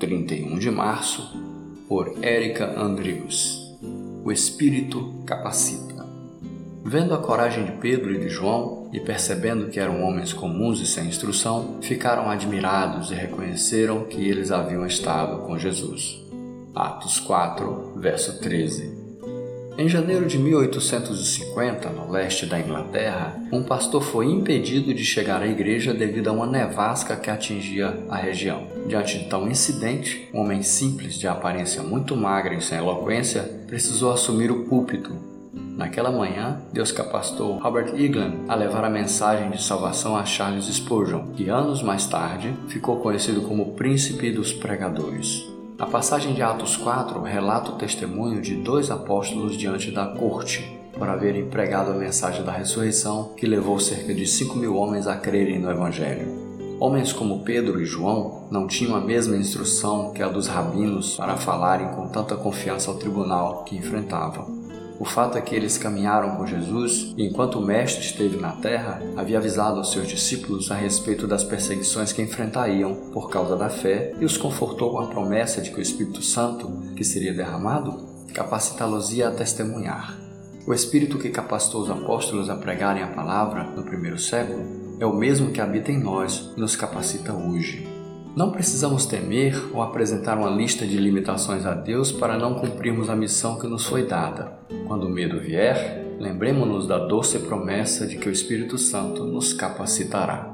31 de março, por Érica Andrews. O Espírito capacita. Vendo a coragem de Pedro e de João, e percebendo que eram homens comuns e sem instrução, ficaram admirados e reconheceram que eles haviam estado com Jesus. Atos 4, verso 13. Em janeiro de 1850, no leste da Inglaterra, um pastor foi impedido de chegar à igreja devido a uma nevasca que atingia a região. Diante de tal incidente, um homem simples, de aparência muito magra e sem eloquência, precisou assumir o púlpito. Naquela manhã, Deus capacitou Robert Egan a levar a mensagem de salvação a Charles Spurgeon, que anos mais tarde ficou conhecido como Príncipe dos Pregadores. A passagem de Atos 4 relata o testemunho de dois apóstolos diante da corte por haverem pregado a mensagem da ressurreição que levou cerca de 5 mil homens a crerem no Evangelho. Homens como Pedro e João não tinham a mesma instrução que a dos rabinos para falarem com tanta confiança ao tribunal que enfrentavam. O fato é que eles caminharam com Jesus e, enquanto o Mestre esteve na terra, havia avisado aos seus discípulos a respeito das perseguições que enfrentariam por causa da fé e os confortou com a promessa de que o Espírito Santo, que seria derramado, capacitá-los-ia a testemunhar. O Espírito que capacitou os apóstolos a pregarem a palavra no primeiro século é o mesmo que habita em nós e nos capacita hoje. Não precisamos temer ou apresentar uma lista de limitações a Deus para não cumprirmos a missão que nos foi dada. Quando o medo vier, lembremos-nos da doce promessa de que o Espírito Santo nos capacitará.